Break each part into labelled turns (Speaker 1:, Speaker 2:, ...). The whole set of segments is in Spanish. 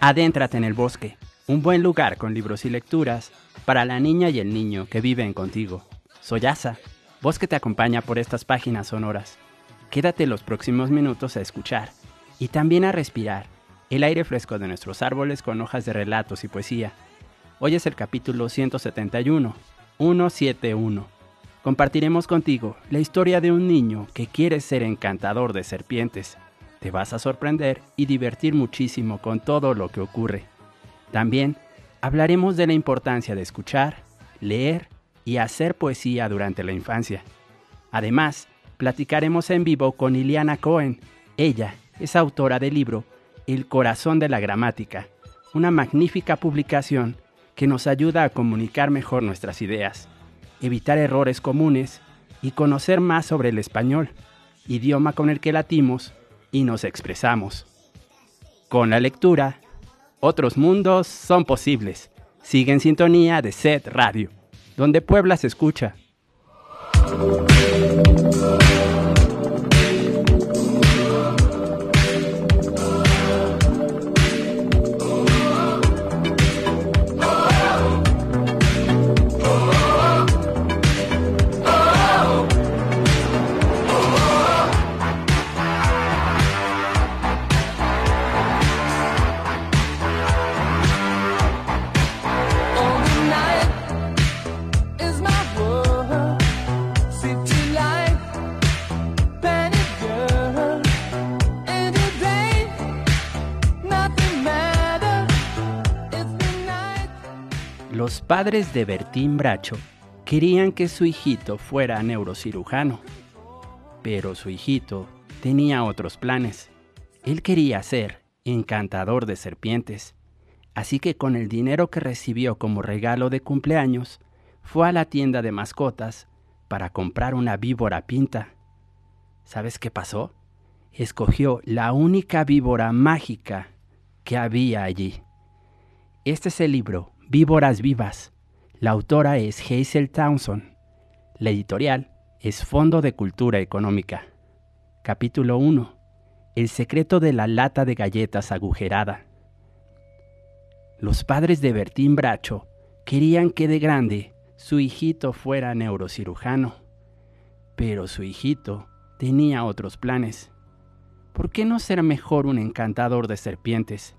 Speaker 1: Adéntrate en el bosque, un buen lugar con libros y lecturas para la niña y el niño que viven contigo. Soy Asa, voz te acompaña por estas páginas sonoras. Quédate los próximos minutos a escuchar y también a respirar el aire fresco de nuestros árboles con hojas de relatos y poesía. Hoy es el capítulo 171, 171. Compartiremos contigo la historia de un niño que quiere ser encantador de serpientes te vas a sorprender y divertir muchísimo con todo lo que ocurre. También hablaremos de la importancia de escuchar, leer y hacer poesía durante la infancia. Además, platicaremos en vivo con Iliana Cohen. Ella es autora del libro El corazón de la gramática, una magnífica publicación que nos ayuda a comunicar mejor nuestras ideas, evitar errores comunes y conocer más sobre el español, idioma con el que latimos y nos expresamos. Con la lectura, otros mundos son posibles. Sigue en sintonía de Set Radio, donde Puebla se escucha. Los padres de Bertín Bracho querían que su hijito fuera neurocirujano, pero su hijito tenía otros planes. Él quería ser encantador de serpientes, así que con el dinero que recibió como regalo de cumpleaños, fue a la tienda de mascotas para comprar una víbora pinta. ¿Sabes qué pasó? Escogió la única víbora mágica que había allí. Este es el libro Víboras Vivas. La autora es Hazel Townsend. La editorial es Fondo de Cultura Económica. Capítulo 1. El secreto de la lata de galletas agujerada. Los padres de Bertín Bracho querían que de grande su hijito fuera neurocirujano, pero su hijito tenía otros planes. ¿Por qué no ser mejor un encantador de serpientes?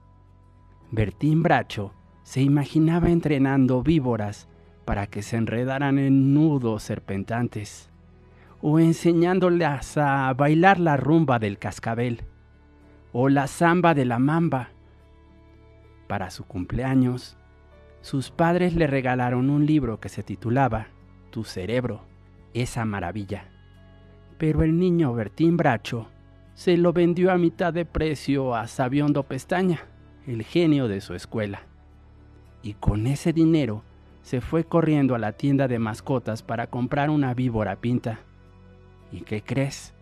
Speaker 1: Bertín Bracho se imaginaba entrenando víboras para que se enredaran en nudos serpentantes, o enseñándolas a bailar la rumba del cascabel, o la zamba de la mamba. Para su cumpleaños, sus padres le regalaron un libro que se titulaba Tu cerebro, esa maravilla. Pero el niño Bertín Bracho se lo vendió a mitad de precio a Sabiondo Pestaña, el genio de su escuela y con ese dinero se fue corriendo a la tienda de mascotas para comprar una víbora pinta. ¿Y qué crees?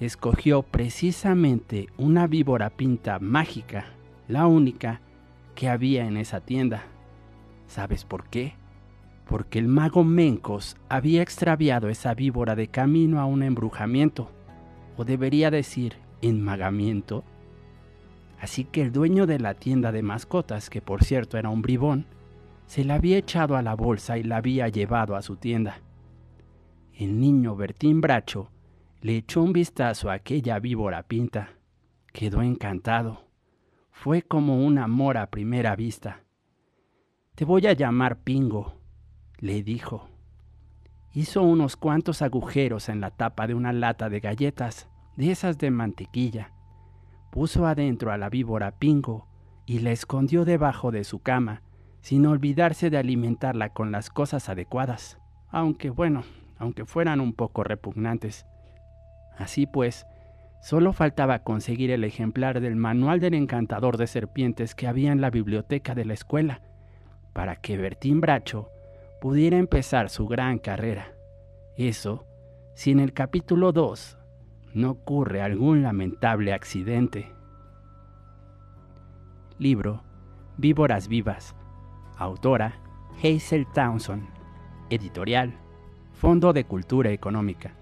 Speaker 1: Escogió precisamente una víbora pinta mágica, la única que había en esa tienda. ¿Sabes por qué? Porque el mago Mencos había extraviado esa víbora de camino a un embrujamiento, o debería decir, enmagamiento, Así que el dueño de la tienda de mascotas, que por cierto era un bribón, se la había echado a la bolsa y la había llevado a su tienda. El niño Bertín Bracho le echó un vistazo a aquella víbora pinta. Quedó encantado. Fue como un amor a primera vista. Te voy a llamar Pingo, le dijo. Hizo unos cuantos agujeros en la tapa de una lata de galletas, de esas de mantequilla, puso adentro a la víbora Pingo y la escondió debajo de su cama, sin olvidarse de alimentarla con las cosas adecuadas, aunque bueno, aunque fueran un poco repugnantes. Así pues, solo faltaba conseguir el ejemplar del manual del encantador de serpientes que había en la biblioteca de la escuela, para que Bertín Bracho pudiera empezar su gran carrera. Eso, si en el capítulo 2 no ocurre algún lamentable accidente. Libro Víboras Vivas. Autora Hazel Townsend. Editorial Fondo de Cultura Económica.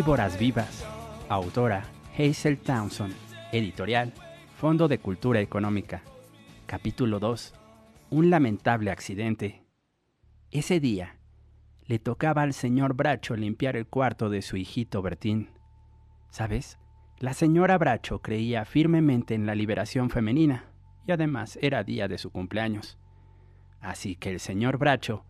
Speaker 1: Víboras Vivas. Autora Hazel Townsend. Editorial Fondo de Cultura Económica. Capítulo 2. Un lamentable accidente. Ese día, le tocaba al señor Bracho limpiar el cuarto de su hijito Bertín. ¿Sabes? La señora Bracho creía firmemente en la liberación femenina y además era día de su cumpleaños. Así que el señor Bracho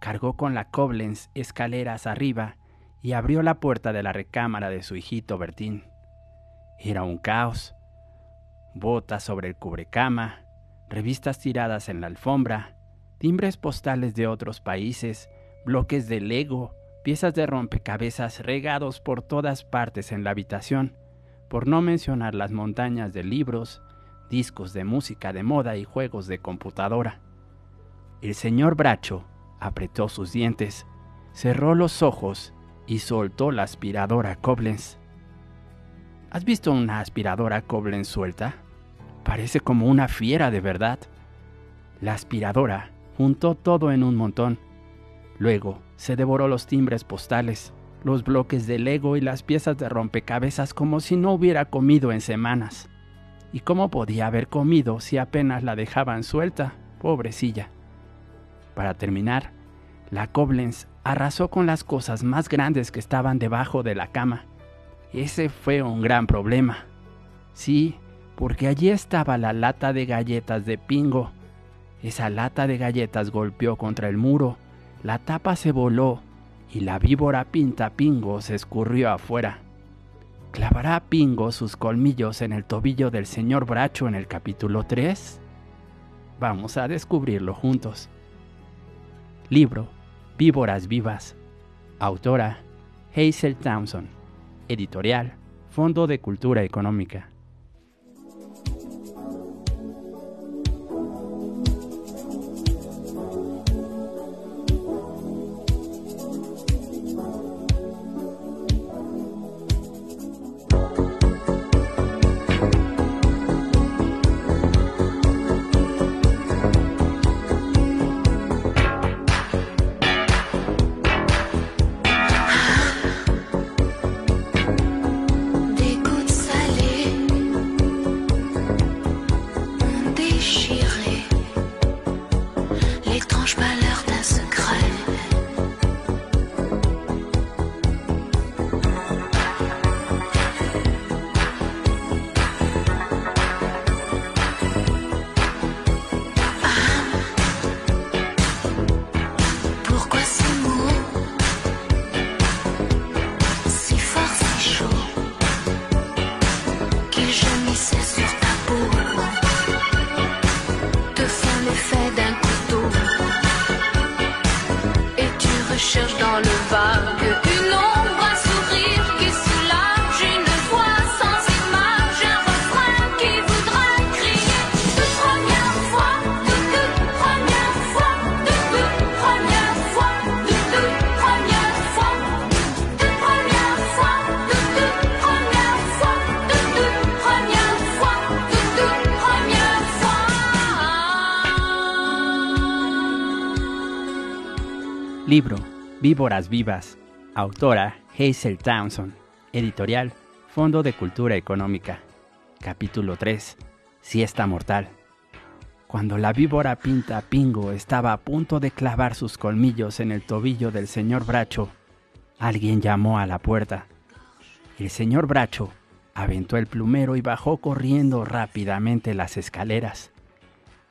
Speaker 1: cargó con la Koblenz escaleras arriba y abrió la puerta de la recámara de su hijito Bertín. Era un caos. Botas sobre el cubrecama, revistas tiradas en la alfombra, timbres postales de otros países, bloques de Lego, piezas de rompecabezas regados por todas partes en la habitación, por no mencionar las montañas de libros, discos de música de moda y juegos de computadora. El señor Bracho apretó sus dientes, cerró los ojos y soltó la aspiradora Koblenz. ¿Has visto una aspiradora Koblenz suelta? Parece como una fiera de verdad. La aspiradora juntó todo en un montón. Luego se devoró los timbres postales, los bloques de Lego y las piezas de rompecabezas como si no hubiera comido en semanas. ¿Y cómo podía haber comido si apenas la dejaban suelta? Pobrecilla. Para terminar, la Koblenz arrasó con las cosas más grandes que estaban debajo de la cama. Ese fue un gran problema. Sí, porque allí estaba la lata de galletas de Pingo. Esa lata de galletas golpeó contra el muro, la tapa se voló y la víbora pinta Pingo se escurrió afuera. ¿Clavará Pingo sus colmillos en el tobillo del señor Bracho en el capítulo 3? Vamos a descubrirlo juntos. Libro Víboras Vivas. Autora Hazel Townsend. Editorial Fondo de Cultura Económica. Libro Víboras Vivas. Autora Hazel Townsend. Editorial Fondo de Cultura Económica. Capítulo 3. Siesta Mortal. Cuando la víbora Pinta Pingo estaba a punto de clavar sus colmillos en el tobillo del señor Bracho, alguien llamó a la puerta. El señor Bracho aventó el plumero y bajó corriendo rápidamente las escaleras.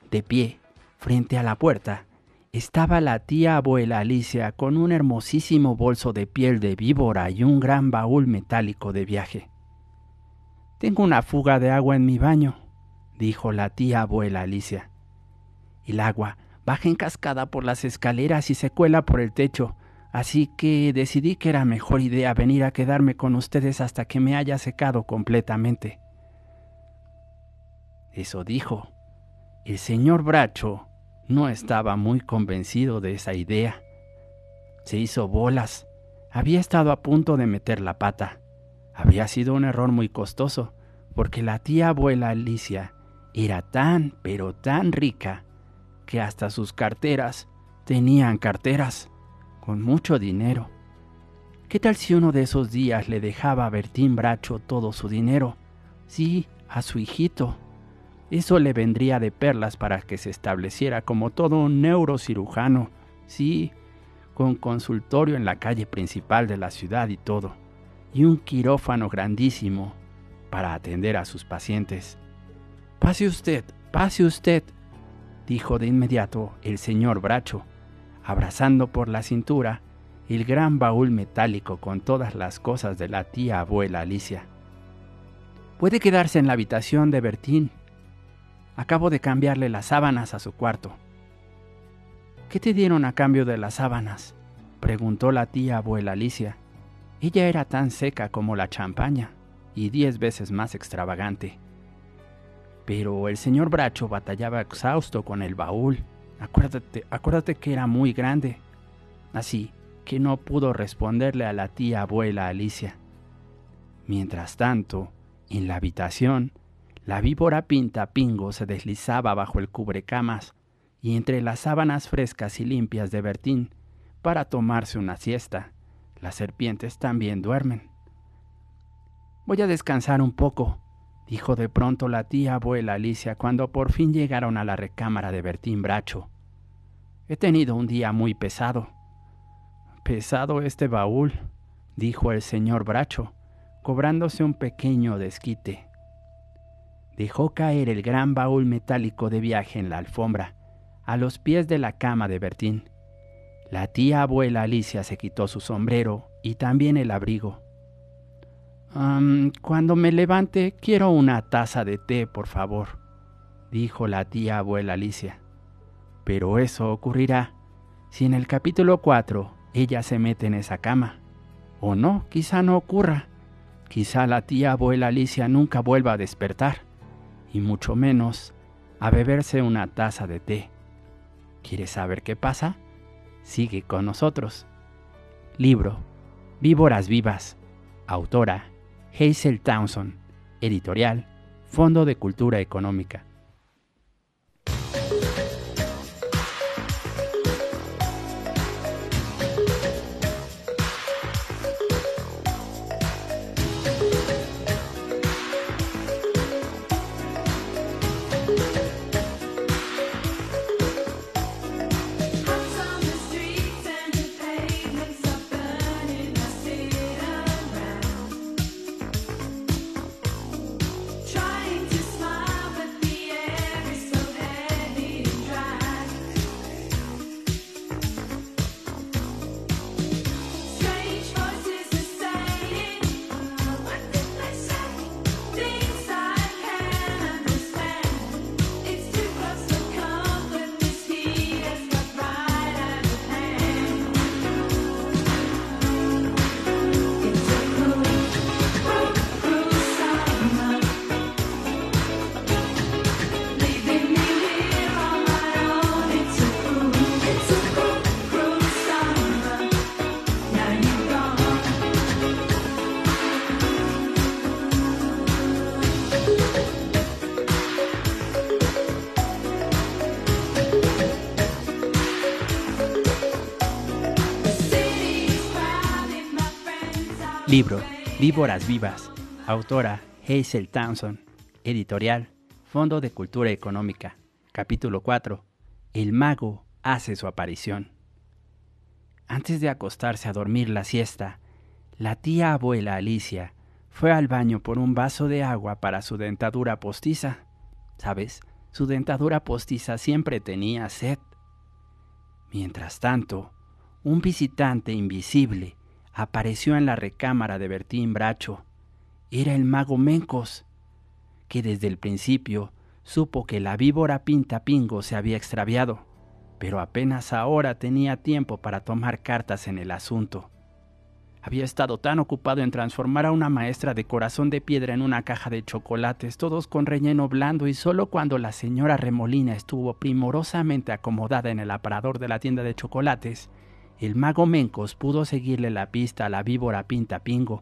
Speaker 1: De pie, frente a la puerta, estaba la tía abuela Alicia con un hermosísimo bolso de piel de víbora y un gran baúl metálico de viaje. Tengo una fuga de agua en mi baño, dijo la tía abuela Alicia. El agua baja en cascada por las escaleras y se cuela por el techo, así que decidí que era mejor idea venir a quedarme con ustedes hasta que me haya secado completamente. Eso dijo. El señor Bracho no estaba muy convencido de esa idea. Se hizo bolas. Había estado a punto de meter la pata. Había sido un error muy costoso, porque la tía abuela Alicia era tan, pero tan rica, que hasta sus carteras tenían carteras, con mucho dinero. ¿Qué tal si uno de esos días le dejaba a Bertín Bracho todo su dinero? Sí, a su hijito. Eso le vendría de perlas para que se estableciera como todo un neurocirujano, sí, con consultorio en la calle principal de la ciudad y todo, y un quirófano grandísimo para atender a sus pacientes. Pase usted, pase usted, dijo de inmediato el señor Bracho, abrazando por la cintura el gran baúl metálico con todas las cosas de la tía abuela Alicia. Puede quedarse en la habitación de Bertín. Acabo de cambiarle las sábanas a su cuarto. ¿Qué te dieron a cambio de las sábanas? preguntó la tía abuela Alicia. Ella era tan seca como la champaña y diez veces más extravagante. Pero el señor Bracho batallaba exhausto con el baúl. Acuérdate, acuérdate que era muy grande. Así que no pudo responderle a la tía abuela Alicia. Mientras tanto, en la habitación, la víbora pinta pingo se deslizaba bajo el cubrecamas y entre las sábanas frescas y limpias de Bertín para tomarse una siesta. Las serpientes también duermen. Voy a descansar un poco, dijo de pronto la tía abuela Alicia cuando por fin llegaron a la recámara de Bertín Bracho. He tenido un día muy pesado. Pesado este baúl, dijo el señor Bracho, cobrándose un pequeño desquite. Dejó caer el gran baúl metálico de viaje en la alfombra a los pies de la cama de Bertín. La tía abuela Alicia se quitó su sombrero y también el abrigo. cuando me levante quiero una taza de té, por favor, dijo la tía abuela Alicia. Pero eso ocurrirá si en el capítulo 4 ella se mete en esa cama. O no, quizá no ocurra. Quizá la tía abuela Alicia nunca vuelva a despertar, y mucho menos a beberse una taza de té. ¿Quieres saber qué pasa? Sigue con nosotros. Libro Víboras Vivas. Autora Hazel Townsend. Editorial Fondo de Cultura Económica. Libro Víboras Vivas. Autora Hazel Townsend. Editorial Fondo de Cultura Económica. Capítulo 4. El mago hace su aparición. Antes de acostarse a dormir la siesta, la tía abuela Alicia fue al baño por un vaso de agua para su dentadura postiza. ¿Sabes? Su dentadura postiza siempre tenía sed. Mientras tanto, un visitante invisible apareció en la recámara de Bertín Bracho. Era el mago Mencos, que desde el principio supo que la víbora Pinta Pingo se había extraviado, pero apenas ahora tenía tiempo para tomar cartas en el asunto. Había estado tan ocupado en transformar a una maestra de corazón de piedra en una caja de chocolates, todos con relleno blando, y solo cuando la señora Remolina estuvo primorosamente acomodada en el aparador de la tienda de chocolates, el mago Mencos pudo seguirle la pista a la víbora Pinta Pingo,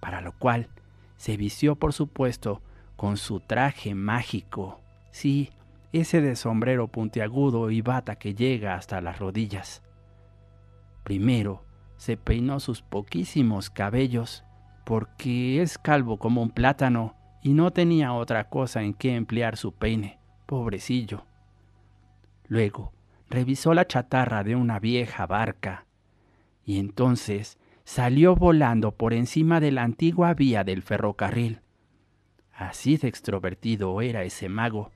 Speaker 1: para lo cual se vistió por supuesto con su traje mágico, sí, ese de sombrero puntiagudo y bata que llega hasta las rodillas. Primero se peinó sus poquísimos cabellos, porque es calvo como un plátano y no tenía otra cosa en que emplear su peine, pobrecillo. Luego revisó la chatarra de una vieja barca y entonces salió volando por encima de la antigua vía del ferrocarril. Así de extrovertido era ese mago.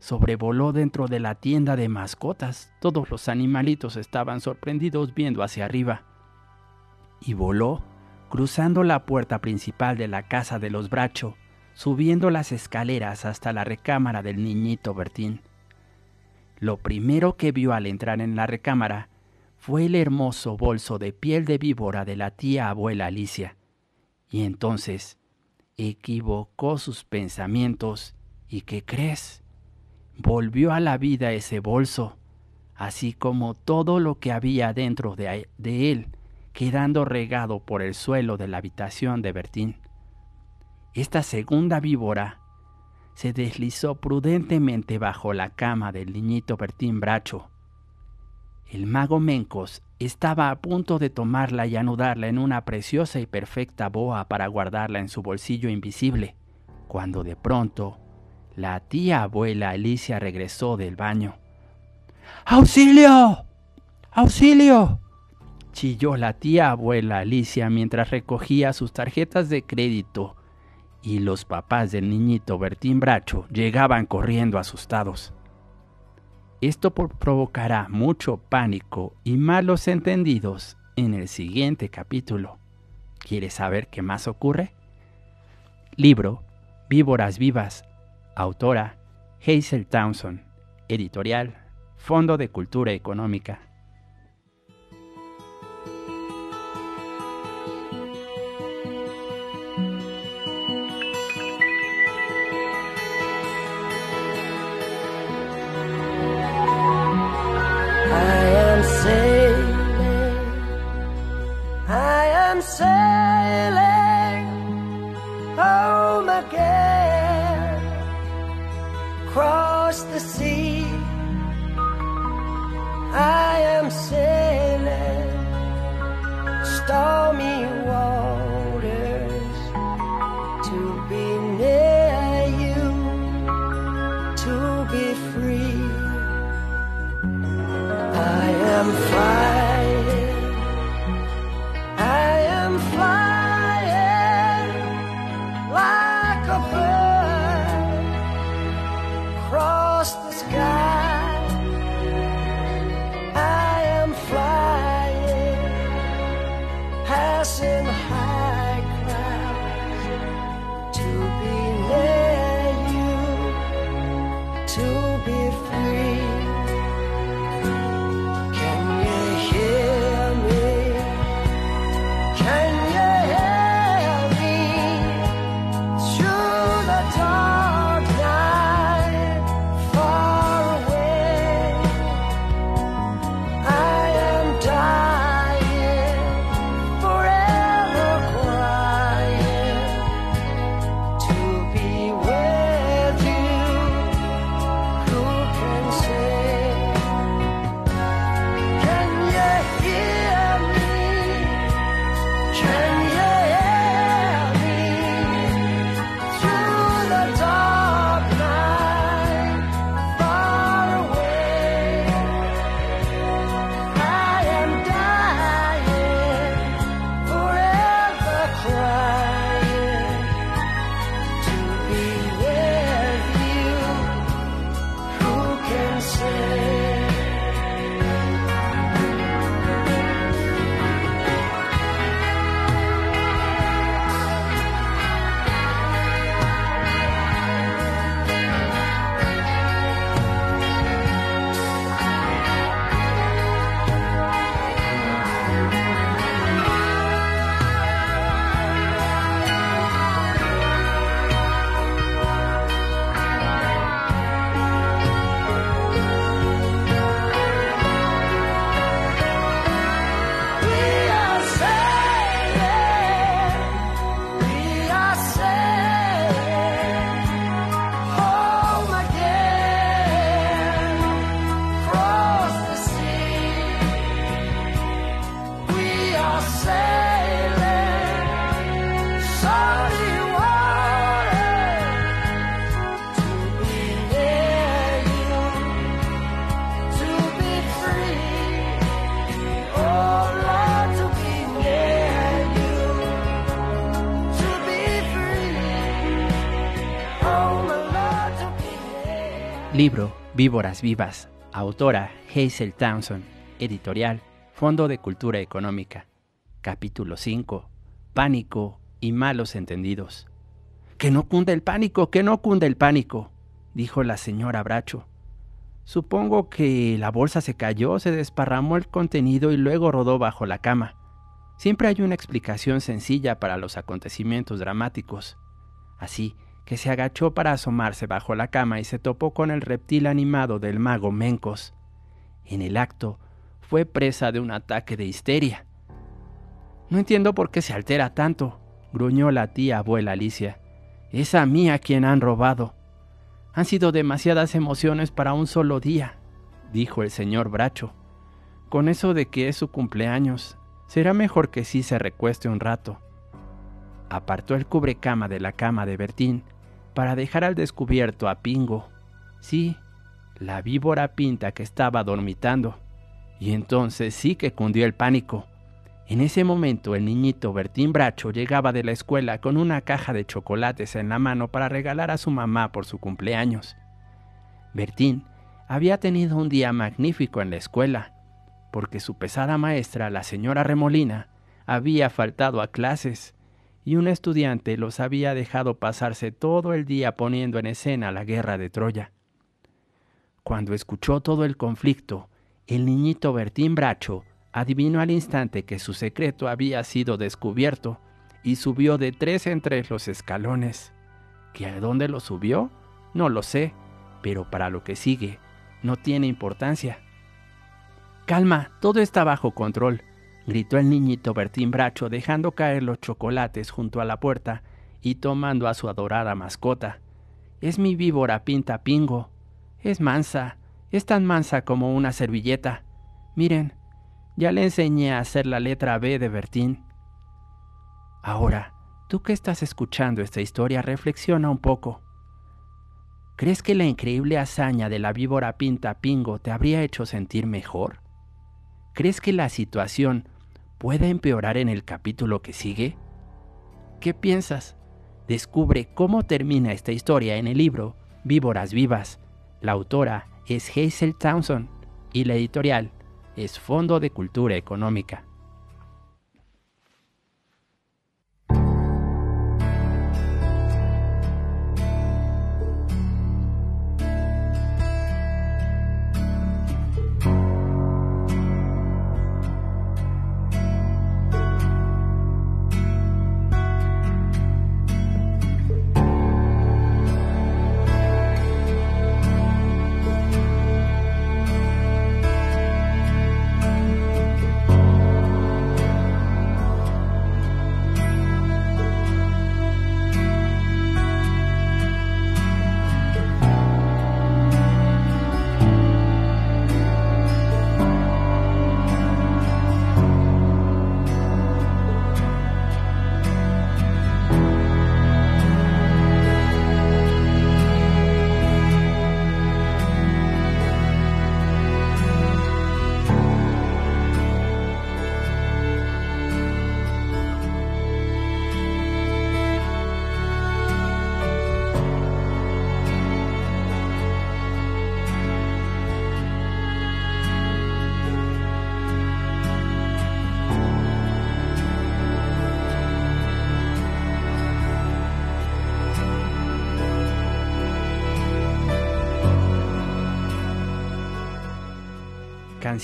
Speaker 1: Sobrevoló dentro de la tienda de mascotas. Todos los animalitos estaban sorprendidos viendo hacia arriba. Y voló, cruzando la puerta principal de la casa de los Bracho, subiendo las escaleras hasta la recámara del niñito Bertín. Lo primero que vio al entrar en la recámara fue el hermoso bolso de piel de víbora de la tía abuela Alicia. Y entonces equivocó sus pensamientos y ¿qué crees? Volvió a la vida ese bolso, así como todo lo que había dentro de, de él, quedando regado por el suelo de la habitación de Bertín. Esta segunda víbora se deslizó prudentemente bajo la cama del niñito Bertín Bracho, el mago Mencos estaba a punto de tomarla y anudarla en una preciosa y perfecta boa para guardarla en su bolsillo invisible, cuando de pronto la tía abuela Alicia regresó del baño. ¡Auxilio! ¡Auxilio! chilló la tía abuela Alicia mientras recogía sus tarjetas de crédito y los papás del niñito Bertín Bracho llegaban corriendo asustados. Esto provocará mucho pánico y malos entendidos en el siguiente capítulo. ¿Quieres saber qué más ocurre? Libro Víboras Vivas. Autora Hazel Townsend. Editorial Fondo de Cultura Económica. Say Libro Víboras Vivas. Autora Hazel Townsend. Editorial Fondo de Cultura Económica. Capítulo 5. Pánico y malos entendidos. Que no cunde el pánico, que no cunde el pánico, dijo la señora Bracho. Supongo que la bolsa se cayó, se desparramó el contenido y luego rodó bajo la cama. Siempre hay una explicación sencilla para los acontecimientos dramáticos. Así que se agachó para asomarse bajo la cama y se topó con el reptil animado del mago Mencos. En el acto, fue presa de un ataque de histeria. No entiendo por qué se altera tanto, gruñó la tía abuela Alicia. Es a mí a quien han robado. Han sido demasiadas emociones para un solo día, dijo el señor Bracho. Con eso de que es su cumpleaños, será mejor que sí se recueste un rato. Apartó el cubrecama de la cama de Bertín para dejar al descubierto a Pingo. Sí, la víbora pinta que estaba dormitando. Y entonces sí que cundió el pánico. En ese momento el niñito Bertín Bracho llegaba de la escuela con una caja de chocolates en la mano para regalar a su mamá por su cumpleaños. Bertín había tenido un día magnífico en la escuela, porque su pesada maestra, la señora Remolina, había faltado a clases y un estudiante los había dejado pasarse todo el día poniendo en escena la guerra de Troya. Cuando escuchó todo el conflicto, el niñito Bertín Bracho adivinó al instante que su secreto había sido descubierto y subió de tres en tres los escalones. ¿Que a dónde lo subió? No lo sé, pero para lo que sigue no tiene importancia. Calma, todo está bajo control, gritó el niñito Bertín Bracho dejando caer los chocolates junto a la puerta y tomando a su adorada mascota. Es mi víbora pinta pingo. Es mansa, es tan mansa como una servilleta. Miren, ya le enseñé a hacer la letra B de Bertín. Ahora, tú que estás escuchando esta historia, reflexiona un poco. ¿Crees que la increíble hazaña de la víbora pinta pingo te habría hecho sentir mejor? ¿Crees que la situación puede empeorar en el capítulo que sigue? ¿Qué piensas? Descubre cómo termina esta historia en el libro Víboras Vivas. La autora es Hazel Townsend y la editorial es Fondo de Cultura Económica.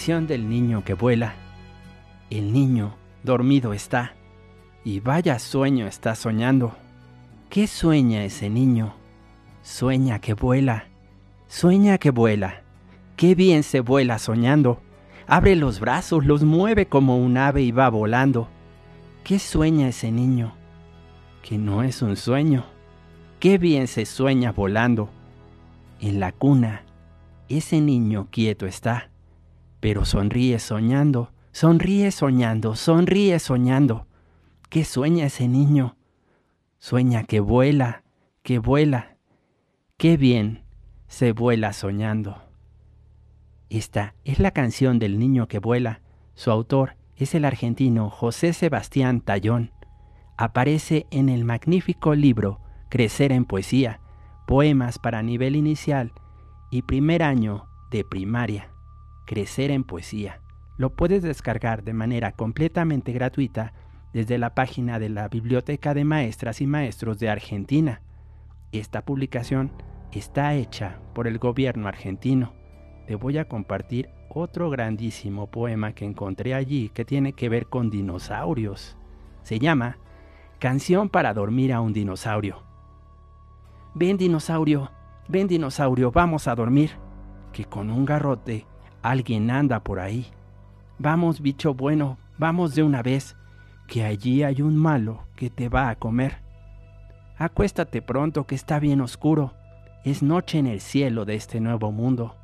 Speaker 1: Del niño que vuela. El niño dormido está, y vaya sueño está soñando. ¿Qué sueña ese niño? Sueña que vuela, sueña que vuela. Qué bien se vuela soñando. Abre los brazos, los mueve como un ave y va volando. ¿Qué sueña ese niño? Que no es un sueño. Qué bien se sueña volando. En la cuna, ese niño quieto está pero sonríe soñando, sonríe soñando, sonríe soñando. ¿Qué sueña ese niño? Sueña que vuela, que vuela. Qué bien se vuela soñando. Esta es la canción del niño que vuela. Su autor es el argentino José Sebastián Tallón. Aparece en el magnífico libro Crecer en Poesía, Poemas para Nivel Inicial y primer año de primaria. Crecer en poesía. Lo puedes descargar de manera completamente gratuita desde la página de la Biblioteca de Maestras y Maestros de Argentina. Esta publicación está hecha por el gobierno argentino. Te voy a compartir otro grandísimo poema que encontré allí que tiene que ver con dinosaurios. Se llama Canción para dormir a un dinosaurio. Ven dinosaurio, ven dinosaurio, vamos a dormir, que con un garrote alguien anda por ahí. Vamos bicho bueno, vamos de una vez, que allí hay un malo que te va a comer. Acuéstate pronto que está bien oscuro, es noche en el cielo de este nuevo mundo.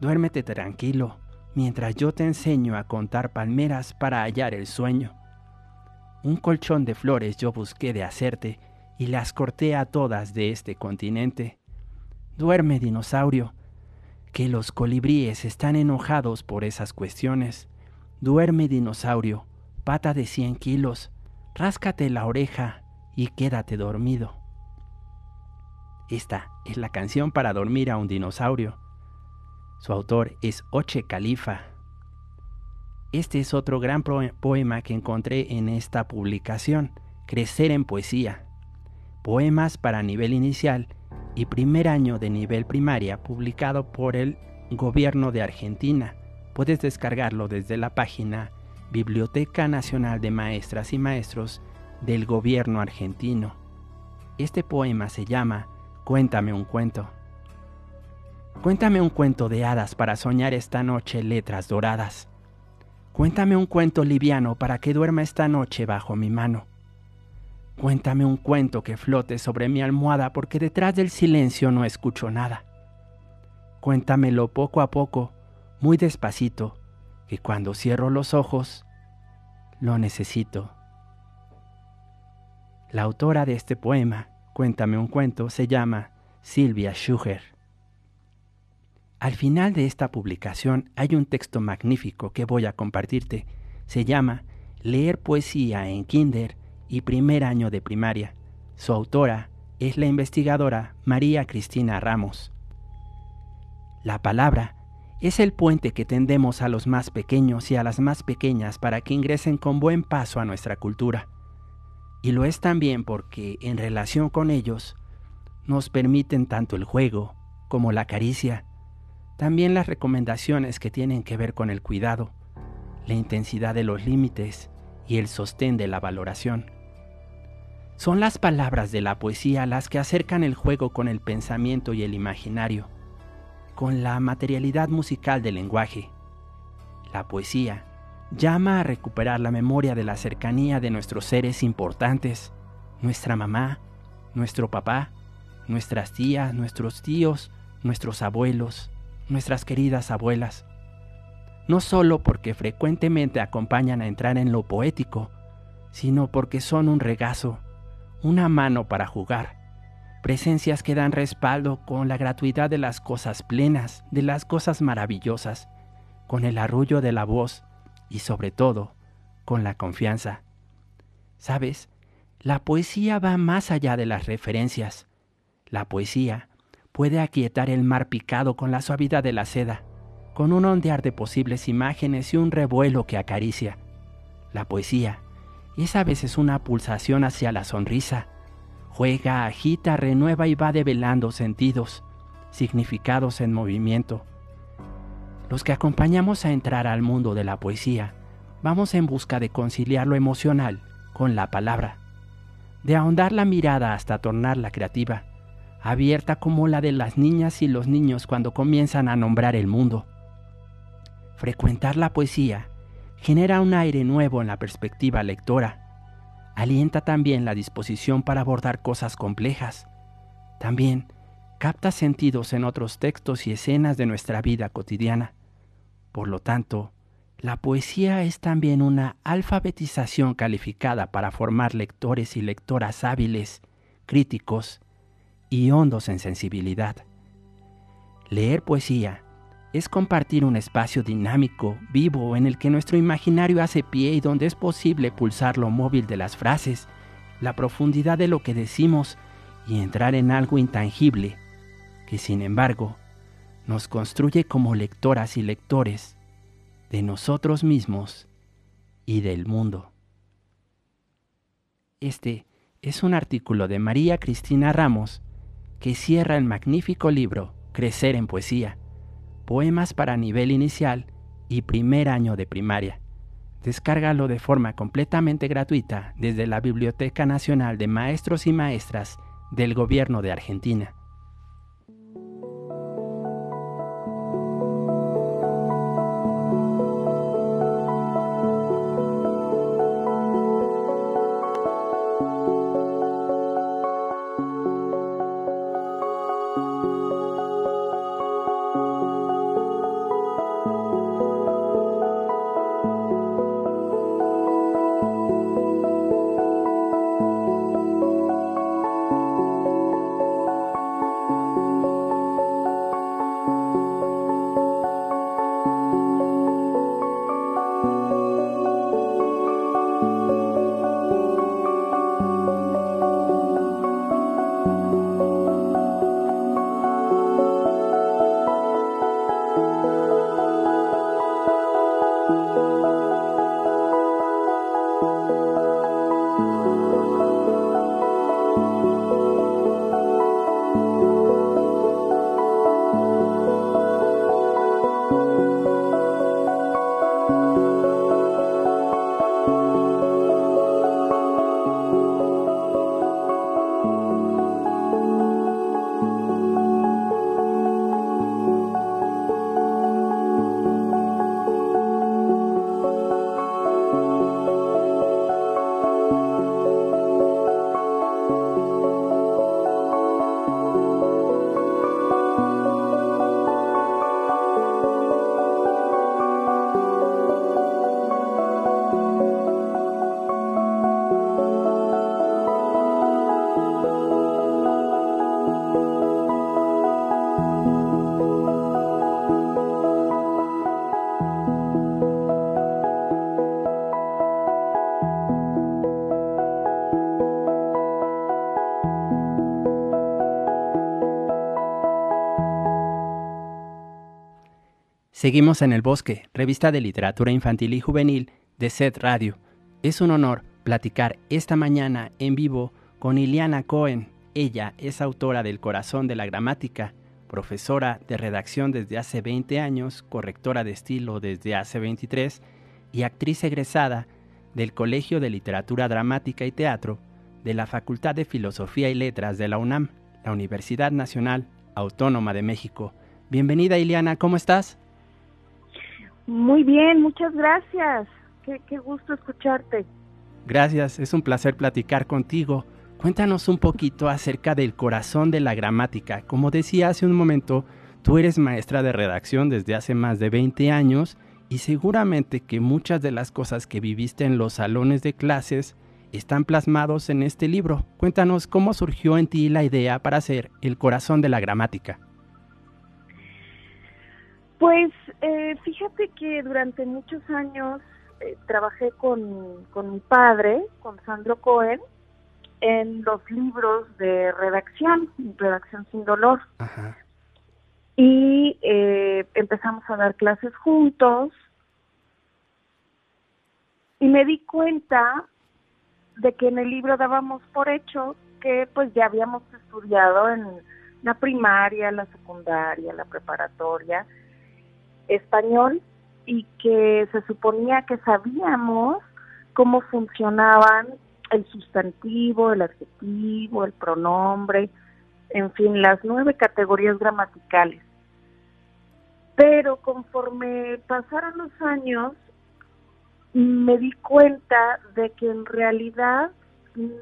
Speaker 1: Duérmete tranquilo, mientras yo te enseño a contar palmeras para hallar el sueño. Un colchón de flores yo busqué de hacerte y las corté a todas de este continente. Duerme, dinosaurio, que los colibríes están enojados por esas cuestiones. Duerme, dinosaurio, pata de cien kilos, ráscate la oreja y quédate dormido. Esta es la canción para dormir a un dinosaurio. Su autor es Oche Califa. Este es otro gran poema que encontré en esta publicación, Crecer en Poesía. Poemas para nivel inicial y primer año de nivel primaria, publicado por el Gobierno de Argentina. Puedes descargarlo desde la página Biblioteca Nacional de Maestras y Maestros del Gobierno argentino. Este poema se llama Cuéntame un cuento. Cuéntame un cuento de hadas para soñar esta noche letras doradas. Cuéntame un cuento liviano para que duerma esta noche bajo mi mano. Cuéntame un cuento que flote sobre mi almohada porque detrás del silencio no escucho nada. Cuéntamelo poco a poco, muy despacito, que cuando cierro los ojos, lo necesito. La autora de este poema, Cuéntame un cuento, se llama Silvia Schuher. Al final de esta publicación hay un texto magnífico que voy a compartirte. Se llama Leer poesía en kinder y primer año de primaria. Su autora es la investigadora María Cristina Ramos. La palabra es el puente que tendemos a los más pequeños y a las más pequeñas para que ingresen con buen paso a nuestra cultura. Y lo es también porque en relación con ellos nos permiten tanto el juego como la caricia, también las recomendaciones que tienen que ver con el cuidado, la intensidad de los límites y el sostén de la valoración. Son las palabras de la poesía las que acercan el juego con el pensamiento y el imaginario, con la materialidad musical del lenguaje. La poesía llama a recuperar la memoria de la cercanía de nuestros seres importantes, nuestra mamá, nuestro papá, nuestras tías, nuestros tíos, nuestros abuelos, nuestras queridas abuelas, no solo porque frecuentemente acompañan a entrar en lo poético, sino porque son un regazo, una mano para jugar, presencias que dan respaldo con la gratuidad de las cosas plenas, de las cosas maravillosas, con el arrullo de la voz y sobre todo con la confianza. ¿Sabes? La poesía va más allá de las referencias. La poesía puede aquietar el mar picado con la suavidad de la seda, con un ondear de posibles imágenes y un revuelo que acaricia. La poesía es a veces una pulsación hacia la sonrisa. Juega, agita, renueva y va develando sentidos, significados en movimiento. Los que acompañamos a entrar al mundo de la poesía, vamos en busca de conciliar lo emocional con la palabra, de ahondar la mirada hasta tornarla creativa, abierta como la de las niñas y los niños cuando comienzan a nombrar el mundo. Frecuentar la poesía genera un aire nuevo en la perspectiva lectora. Alienta también la disposición para abordar cosas complejas. También capta sentidos en otros textos y escenas de nuestra vida cotidiana. Por lo tanto, la poesía es también una alfabetización calificada para formar lectores y lectoras hábiles, críticos y hondos en sensibilidad. Leer poesía es compartir un espacio dinámico, vivo, en el que nuestro imaginario hace pie y donde es posible pulsar lo móvil de las frases, la profundidad de lo que decimos y entrar en algo intangible, que sin embargo nos construye como lectoras y lectores de nosotros mismos y del mundo. Este es un artículo de María Cristina Ramos que cierra el magnífico libro Crecer en Poesía, poemas para nivel inicial y primer año de primaria. Descárgalo de forma completamente gratuita desde la Biblioteca Nacional de Maestros y Maestras del Gobierno de Argentina. Seguimos en El Bosque, revista de literatura infantil y juvenil de SED Radio. Es un honor platicar esta mañana en vivo con Iliana Cohen. Ella es autora del Corazón de la Gramática, profesora de redacción desde hace 20 años, correctora de estilo desde hace 23 y actriz egresada del Colegio de Literatura Dramática y Teatro de la Facultad de Filosofía y Letras de la UNAM, la Universidad Nacional Autónoma de México. Bienvenida Iliana, ¿cómo estás?
Speaker 2: Muy bien, muchas gracias. Qué, gusto escucharte.
Speaker 1: Gracias, es un placer platicar contigo. Cuéntanos un poquito acerca del corazón de la gramática. Como decía hace un momento, tú eres maestra de redacción desde hace más de 20 años y seguramente que muchas de las cosas que viviste en los salones de clases están plasmados en este libro. Cuéntanos cómo surgió en ti la idea para hacer el corazón de la gramática.
Speaker 2: Pues eh, fíjate que durante muchos años eh, trabajé con, mi padre, con Sandro Cohen, en los libros de redacción, redacción sin dolor. Y eh, empezamos a dar clases juntos y me di cuenta de que en el libro dábamos por hecho que pues ya habíamos estudiado en la primaria, la secundaria, la preparatoria, español y que se suponía que sabíamos cómo funcionaban el sustantivo, el adjetivo, el pronombre, en fin, las nueve categorías gramaticales. Pero conforme pasaron los años, me di cuenta de que en realidad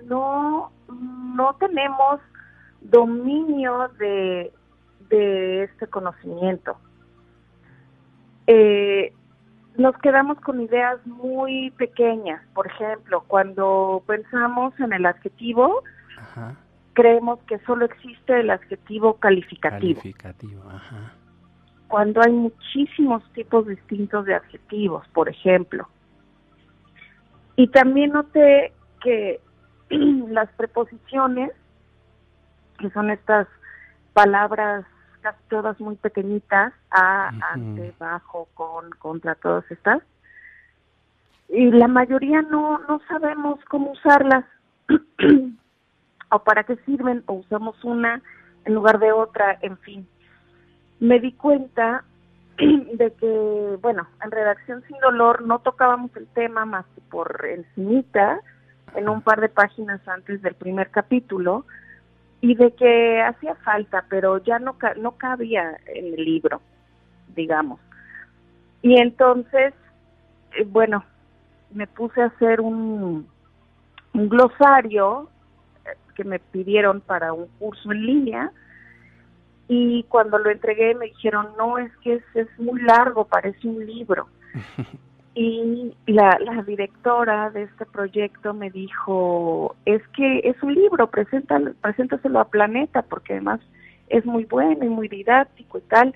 Speaker 2: no, no tenemos dominio de, de este conocimiento eh, nos quedamos con ideas muy pequeñas. Por ejemplo, cuando pensamos en el adjetivo, creemos que solo existe el adjetivo calificativo.
Speaker 1: Calificativo, ajá.
Speaker 2: Cuando hay muchísimos tipos distintos de adjetivos, por ejemplo. Y también noté que las preposiciones, que son estas palabras casi todas muy pequeñitas, a, ante, bajo, con, contra, todas estas. Y la mayoría no, no sabemos cómo usarlas, o para qué sirven, o usamos una en lugar de otra, en fin. Me di cuenta de que, bueno, en Redacción Sin Dolor no tocábamos el tema más que por encimita, en un par de páginas antes del primer capítulo, y de que hacía falta, pero ya no, no cabía en el libro, digamos. Y entonces, eh, bueno, me puse a hacer un, un glosario eh, que me pidieron para un curso en línea, y cuando lo entregué me dijeron, no, es que es, es muy largo, parece un libro. y la, la directora de este proyecto me dijo, es que es un libro, preséntaselo a Planeta, porque además es muy bueno y muy didáctico y tal.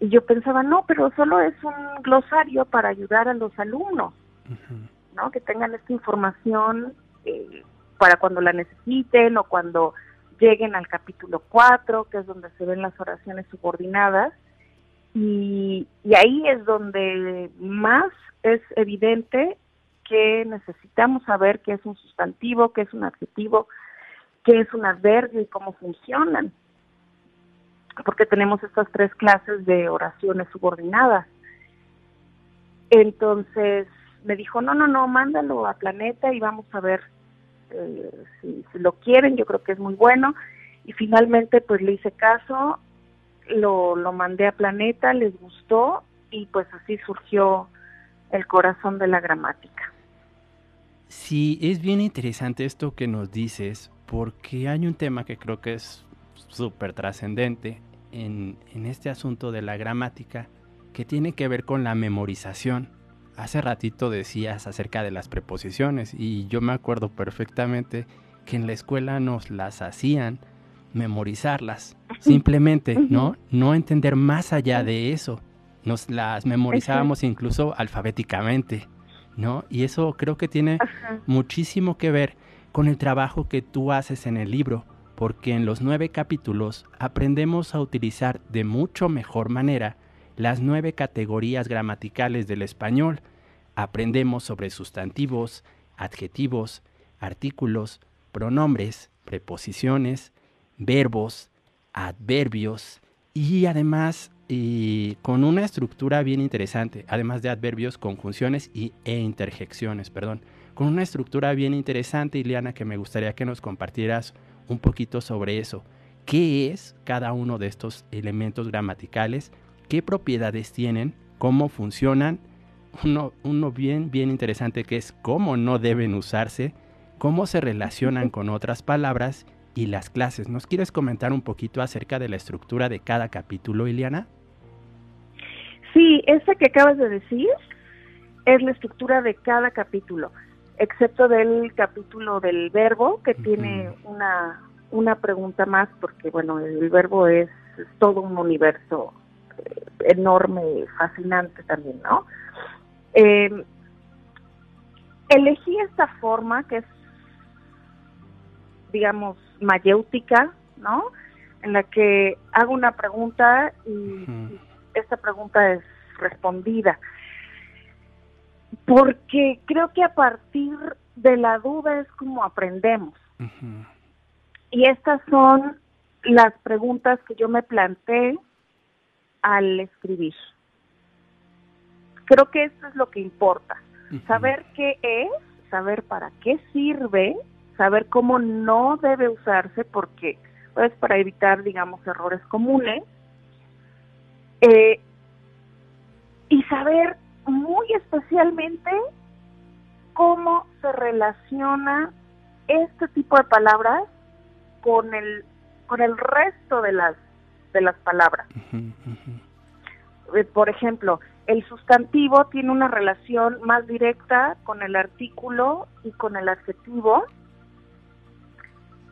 Speaker 2: Y yo pensaba, no, pero solo es un glosario para ayudar a los alumnos, ¿no? Que tengan esta información eh, para cuando la necesiten o cuando lleguen al capítulo 4, que es donde se ven las oraciones subordinadas, y, ahí es donde más es evidente que necesitamos saber qué es un sustantivo, qué es un adjetivo, qué es un adverbio y cómo funcionan, porque tenemos estas tres clases de oraciones subordinadas. Entonces me dijo, no, no, no, mándalo a Planeta y vamos a ver eh, si, lo quieren, yo creo que es muy bueno. Y finalmente pues le hice caso, lo, lo mandé a Planeta, les gustó y pues así surgió el corazón de la gramática.
Speaker 1: Sí, es bien interesante esto que nos dices, porque hay un tema que creo que es súper trascendente en, en, este asunto de la gramática, que tiene que ver con la memorización. Hace ratito decías acerca de las preposiciones y yo me acuerdo perfectamente que en la escuela nos las hacían memorizarlas, simplemente, ¿no? No entender más allá de eso. Nos las memorizábamos incluso alfabéticamente, ¿no? Y eso creo que tiene muchísimo que ver con el trabajo que tú haces en el libro, porque en los nueve capítulos aprendemos a utilizar de mucho mejor manera las nueve categorías gramaticales del español. Aprendemos sobre sustantivos, adjetivos, artículos, pronombres, preposiciones, verbos, adverbios y además con una estructura bien interesante, además de adverbios, conjunciones y, e interjecciones, perdón, con una estructura bien interesante, Ileana, que me gustaría que nos compartieras un poquito sobre eso. ¿Qué es cada uno de estos elementos gramaticales? ¿Qué propiedades tienen? ¿Cómo funcionan? Uno, uno bien, bien interesante que es cómo no deben usarse, cómo se relacionan con otras palabras y las clases. ¿Nos quieres comentar un poquito acerca de la estructura de cada capítulo, Iliana?
Speaker 2: Sí, esa que acabas de decir es la estructura de cada capítulo, excepto del capítulo del verbo, que tiene una, una pregunta más, porque bueno, el verbo es, todo un universo eh, enorme, fascinante también, ¿no? Eh, elegí esta forma que es digamos, mayéutica, ¿no? En la que hago una pregunta y, esta pregunta es respondida. Porque creo que a partir de la duda es como aprendemos. Y estas son las preguntas que yo me planteé al escribir. Creo que esto es lo que importa. Saber qué es, saber para qué sirve saber cómo no debe usarse porque pues para evitar digamos errores comunes eh, y saber muy especialmente cómo se relaciona este tipo de palabras con el con el resto de las de las palabras. Eh, por ejemplo el sustantivo tiene una relación más directa con el artículo y con el adjetivo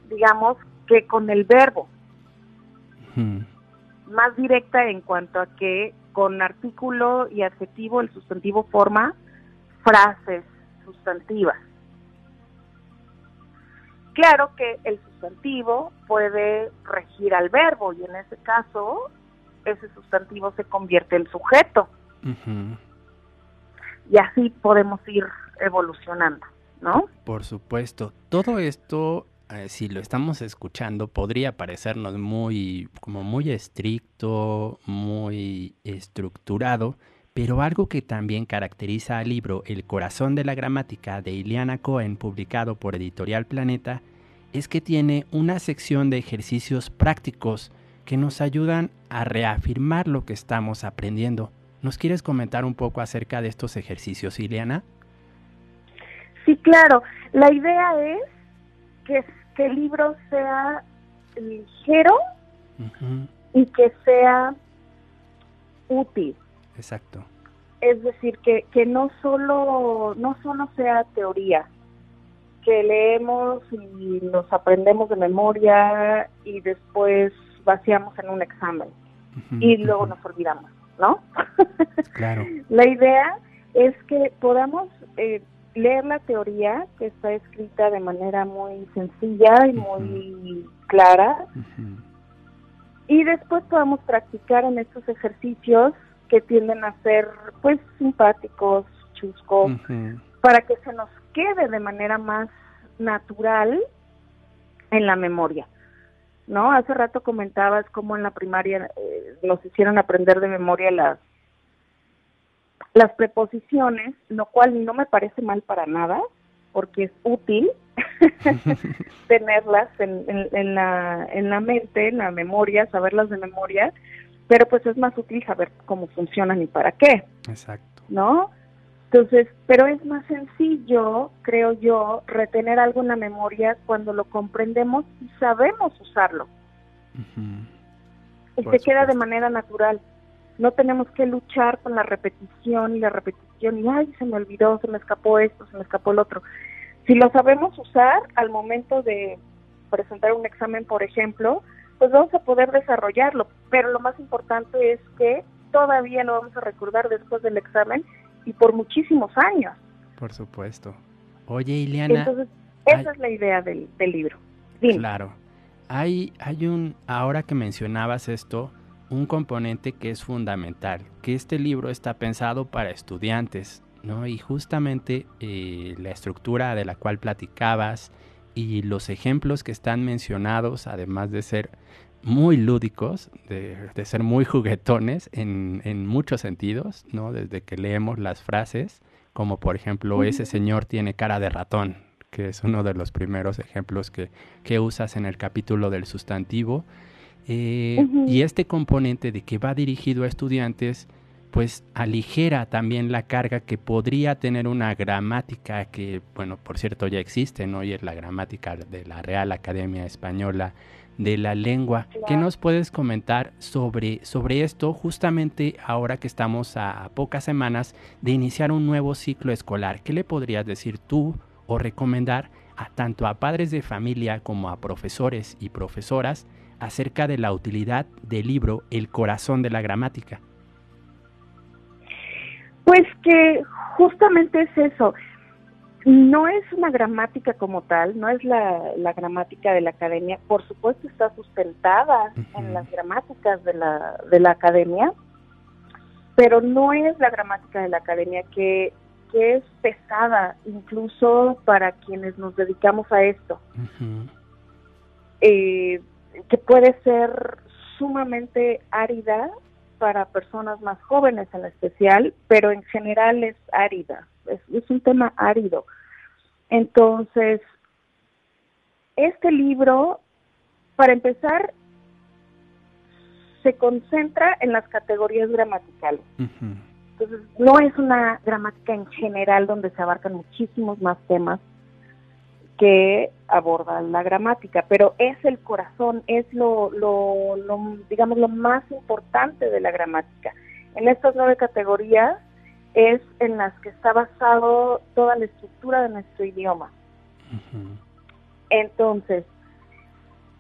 Speaker 2: digamos, que con el verbo. Más directa en cuanto a que con artículo y adjetivo el sustantivo forma frases sustantivas. claro que el sustantivo puede regir al verbo y en ese caso ese sustantivo se convierte en sujeto. Y así podemos ir evolucionando, ¿no?
Speaker 1: Por supuesto. Todo esto, eh, si lo estamos escuchando, podría parecernos muy, como muy estricto, muy estructurado, pero algo que también caracteriza al libro El corazón de la gramática de Iliana Cohen, publicado por Editorial Planeta, es que tiene una sección de ejercicios prácticos que nos ayudan a reafirmar lo que estamos aprendiendo. ¿Nos quieres comentar un poco acerca de estos ejercicios, Iliana?
Speaker 2: Sí, claro. La idea es que, que el libro sea ligero y que sea útil.
Speaker 1: Exacto.
Speaker 2: Es decir, que, que no solo no solo sea teoría, que leemos y nos aprendemos de memoria y después vaciamos en un examen y luego nos olvidamos, ¿no?
Speaker 1: Claro.
Speaker 2: la idea es que podamos eh, leer la teoría que está escrita de manera muy sencilla y muy clara y después podamos practicar en estos ejercicios que tienden a ser pues simpáticos, chuscos, para que se nos quede de manera más natural en la memoria. ¿No? Hace rato comentabas cómo en la primaria eh, nos hicieron aprender de memoria las las preposiciones, lo cual no me parece mal para nada, porque es útil tenerlas en, en, la, en la mente, en la memoria, saberlas de memoria, pero pues es más útil saber cómo funcionan y para qué.
Speaker 1: Exacto.
Speaker 2: ¿No? Entonces, pero es más sencillo, creo yo, retener algo en la memoria cuando lo comprendemos y sabemos usarlo. Y se queda de manera natural. No tenemos que luchar con la repetición y la repetición y, ay, se me olvidó, se me escapó esto, se me escapó el otro. Si lo sabemos usar al momento de presentar un examen, por ejemplo, pues vamos a poder desarrollarlo, pero lo más importante es que todavía lo vamos a recordar después del examen y por muchísimos años.
Speaker 1: Por supuesto. Oye, Ileana.
Speaker 2: Entonces, esa es la idea del, libro.
Speaker 1: Claro. Hay, hay un, ahora que mencionabas esto, un componente que es fundamental, que este libro está pensado para estudiantes, ¿no? Y justamente eh, la estructura de la cual platicabas, y los ejemplos que están mencionados, además de ser muy lúdicos, de, ser muy juguetones en, muchos sentidos, ¿no? Desde que leemos las frases, como por ejemplo, ese señor tiene cara de ratón, que es uno de los primeros ejemplos que, usas en el capítulo del sustantivo. Eh, y este componente de que va dirigido a estudiantes pues aligera también la carga que podría tener una gramática que, bueno, por cierto ya existe, ¿no? Y es la gramática de la Real Academia Española de la Lengua. ¿Qué nos puedes comentar sobre, sobre esto justamente ahora que estamos a, pocas semanas de iniciar un nuevo ciclo escolar? ¿Qué le podrías decir tú o recomendar a tanto a padres de familia como a profesores y profesoras acerca de la utilidad del libro El corazón de la gramática?
Speaker 2: Pues que justamente es eso. No es una gramática como tal, no es la, gramática de la academia. Por supuesto está sustentada en las gramáticas de la, de la academia, pero no es la gramática de la academia que, que es pesada incluso para quienes nos dedicamos a esto. Eh, que puede ser sumamente árida para personas más jóvenes en especial, pero en general es árida, es, un tema árido. Entonces, este libro, para empezar, se concentra en las categorías gramaticales. Entonces, no es una gramática en general donde se abarcan muchísimos más temas, que aborda la gramática, pero es el corazón, es lo, lo, digamos, lo más importante de la gramática. En estas nueve categorías es en las que está basado toda la estructura de nuestro idioma. Entonces,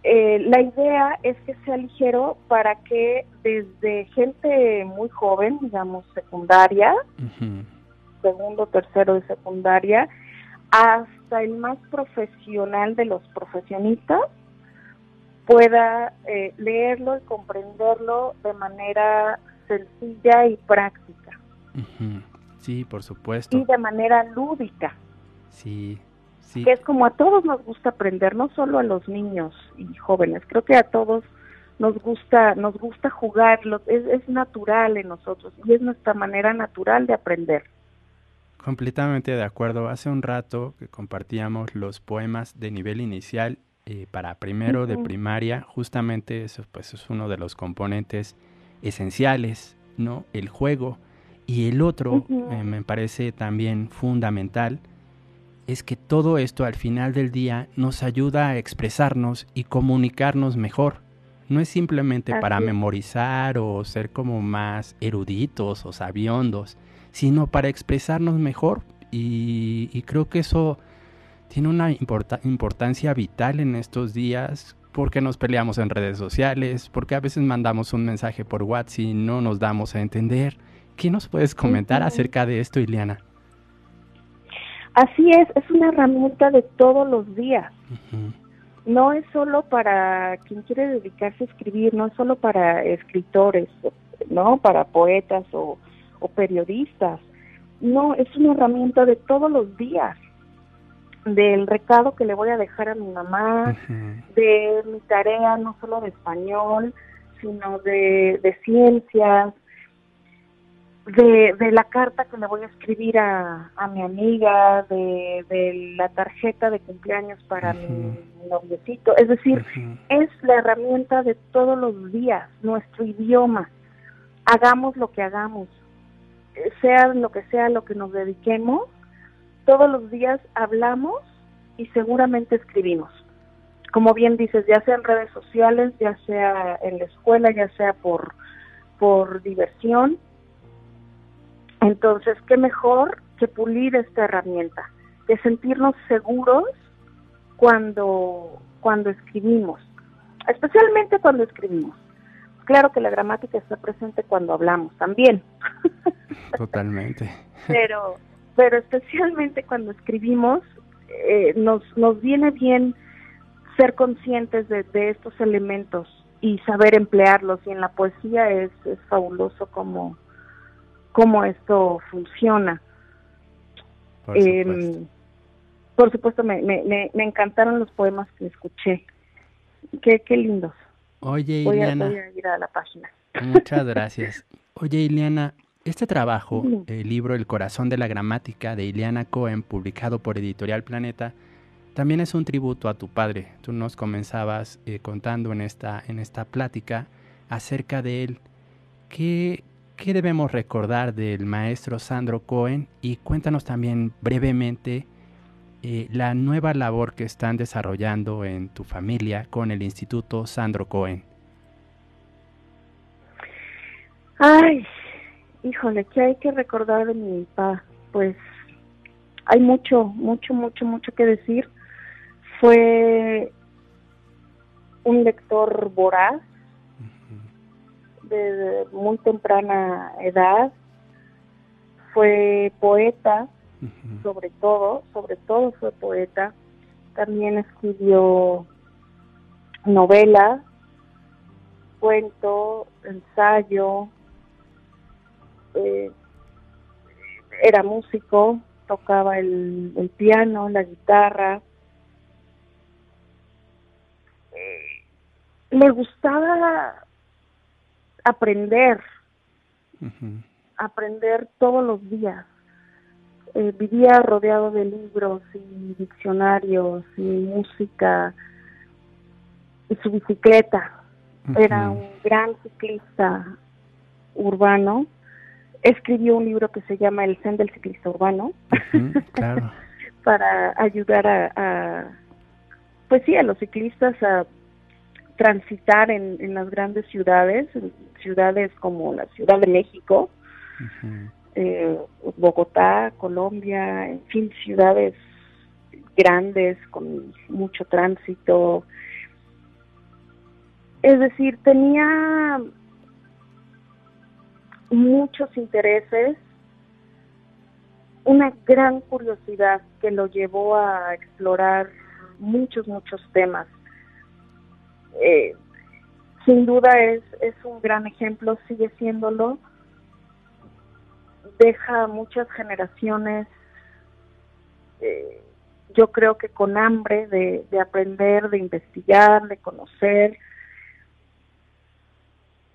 Speaker 2: eh, la idea es que sea ligero para que desde gente muy joven, digamos secundaria, segundo, tercero de secundaria, hasta hasta el más profesional de los profesionistas pueda eh, leerlo y comprenderlo de manera sencilla y práctica.
Speaker 1: Sí, por supuesto.
Speaker 2: Y de manera lúdica.
Speaker 1: Sí, sí.
Speaker 2: Que es como a todos nos gusta aprender, no solo a los niños y jóvenes, creo que a todos nos gusta, nos gusta jugar, es, es natural en nosotros y es nuestra manera natural de aprender.
Speaker 1: Completamente de acuerdo. Hace un rato que compartíamos los poemas de nivel inicial eh, para primero de primaria, justamente eso pues es uno de los componentes esenciales, ¿no? El juego. Y el otro, eh, me parece también fundamental, es que todo esto al final del día nos ayuda a expresarnos y comunicarnos mejor. No es simplemente para memorizar o ser como más eruditos o sabiondos, sino para expresarnos mejor. Y, creo que eso tiene una importancia vital en estos días porque nos peleamos en redes sociales, porque a veces mandamos un mensaje por WhatsApp y no nos damos a entender. ¿Qué nos puedes comentar acerca de esto, Ileana?
Speaker 2: Así es, es una herramienta de todos los días. No es solo para quien quiere dedicarse a escribir, no es solo para escritores, no, para poetas o, o periodistas. No, es una herramienta de todos los días del recado que le voy a dejar a mi mamá, de mi tarea no solo de español, sino de, de ciencias, de, de, la carta que le voy a escribir a, a mi amiga, de, de, la tarjeta de cumpleaños para mi, noviecito. Es decir, es la herramienta de todos los días, nuestro idioma. Hagamos lo que hagamos, sea lo que sea lo que nos dediquemos, todos los días hablamos y seguramente escribimos. Como bien dices, ya sea en redes sociales, ya sea en la escuela, ya sea por, por diversión. Entonces, ¿qué mejor que pulir esta herramienta? De sentirnos seguros cuando, cuando escribimos, especialmente cuando escribimos. Claro que la gramática está presente cuando hablamos también.
Speaker 1: Totalmente.
Speaker 2: pero, pero especialmente cuando escribimos, eh, nos, nos viene bien ser conscientes de, estos elementos y saber emplearlos. Y en la poesía es, es fabuloso cómo, cómo esto funciona.
Speaker 1: Por supuesto,
Speaker 2: em, por supuesto me, me, me, encantaron los poemas que escuché. Qué, qué lindos.
Speaker 1: Oye,
Speaker 2: Ileana. Voy a ir a la página.
Speaker 1: Muchas gracias. Oye, Ileana, este trabajo, el libro El corazón de la gramática de Ileana Cohen, publicado por Editorial Planeta, también es un tributo a tu padre. Tú nos comenzabas eh, contando en esta, en esta plática acerca de él. ¿Qué, ¿Qué debemos recordar del maestro Sandro Cohen? Y cuéntanos también brevemente eh, la nueva labor que están desarrollando en tu familia con el Instituto Sandro Cohen.
Speaker 2: Ay, híjole, ¿qué hay que recordar de mi papá? Pues hay mucho, mucho, mucho, mucho que decir. Fue un lector voraz desde muy temprana edad. Fue poeta, sobre todo, sobre todo fue poeta. También escribió novela, cuento, ensayo, eh, era músico, tocaba el, piano, la guitarra. Eh, le gustaba aprender, aprender todos los días. Eh, vivía rodeado de libros y diccionarios y música y su bicicleta. Era un gran ciclista urbano. Escribió un libro que se llama El Zen del Ciclista Urbano. para ayudar a, pues sí, a los ciclistas a transitar en, en las grandes ciudades, ciudades como la Ciudad de México, eh, Bogotá, Colombia, en fin, ciudades grandes con mucho tránsito. Es decir, tenía muchos intereses, una gran curiosidad que lo llevó a explorar muchos, muchos temas. Eh, sin duda es, es un gran ejemplo, sigue siéndolo. Deja muchas generaciones, eh, yo creo que con hambre de, de aprender, de investigar, de conocer.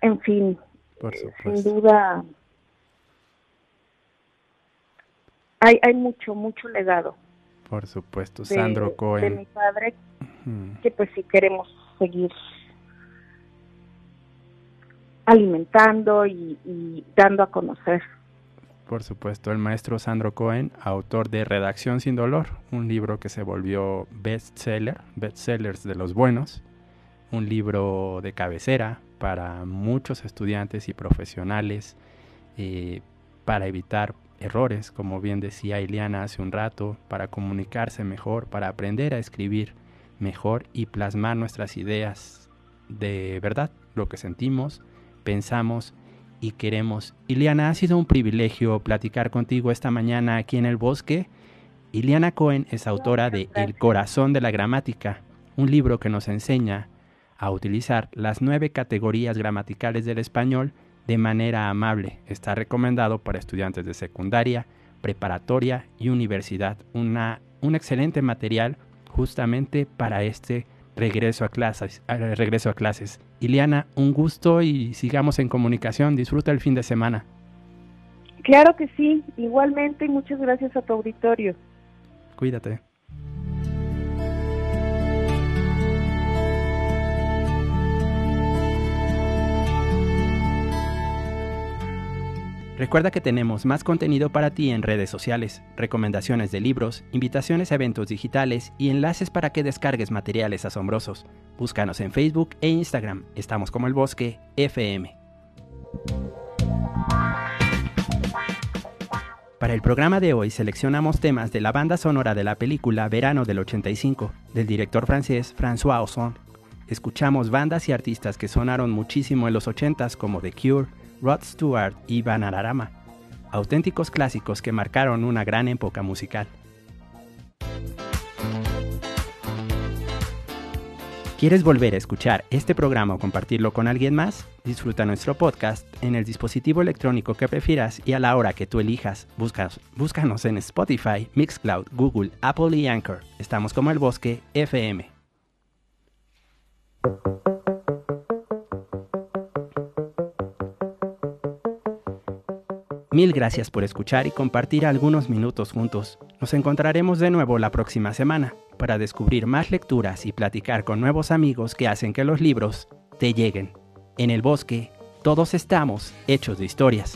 Speaker 2: En fin, sin duda hay, hay mucho, mucho legado.
Speaker 1: Por supuesto, Sandro Cohen.
Speaker 2: De mi padre, que pues si queremos seguir alimentando y, dando a conocer.
Speaker 1: Por supuesto, el maestro Sandro Cohen, autor de Redacción sin Dolor, un libro que se volvió bestseller, bestsellers de los buenos, un libro de cabecera para muchos estudiantes y profesionales eh, para evitar errores, como bien decía Ileana hace un rato, para comunicarse mejor, para aprender a escribir mejor y plasmar nuestras ideas de verdad, lo que sentimos, pensamos y queremos. Ileana, ha sido un privilegio platicar contigo esta mañana aquí en el bosque. Ileana Cohen es autora de El corazón de la gramática, un libro que nos enseña a utilizar las nueve categorías gramaticales del español de manera amable. Está recomendado para estudiantes de secundaria, preparatoria y universidad. Una, un excelente material justamente para este regreso a clases. regreso a clases. Iliana, un gusto y sigamos en comunicación. Disfruta el fin de semana.
Speaker 2: Claro que sí, igualmente y muchas gracias a tu auditorio.
Speaker 1: Cuídate. Recuerda que tenemos más contenido para ti en redes sociales, recomendaciones de libros, invitaciones a eventos digitales y enlaces para que descargues materiales asombrosos. Búscanos en Facebook e Instagram. Estamos como el bosque FM. Para el programa de hoy seleccionamos temas de la banda sonora de la película Verano del 85, del director francés François Ozon. Escuchamos bandas y artistas que sonaron muchísimo en los 80s como The Cure, Rod Stewart y Bananarama, auténticos clásicos que marcaron una gran época musical. ¿Quieres volver a escuchar este programa o compartirlo con alguien más? Disfruta nuestro podcast en el dispositivo electrónico que prefieras y a la hora que tú elijas. búscanos en Spotify, Mixcloud, Google, Apple y Anchor. Estamos como el bosque FM. Mil gracias por escuchar y compartir algunos minutos juntos. Nos encontraremos de nuevo la próxima semana para descubrir más lecturas y platicar con nuevos amigos que hacen que los libros te lleguen. En el bosque, todos estamos hechos de historias.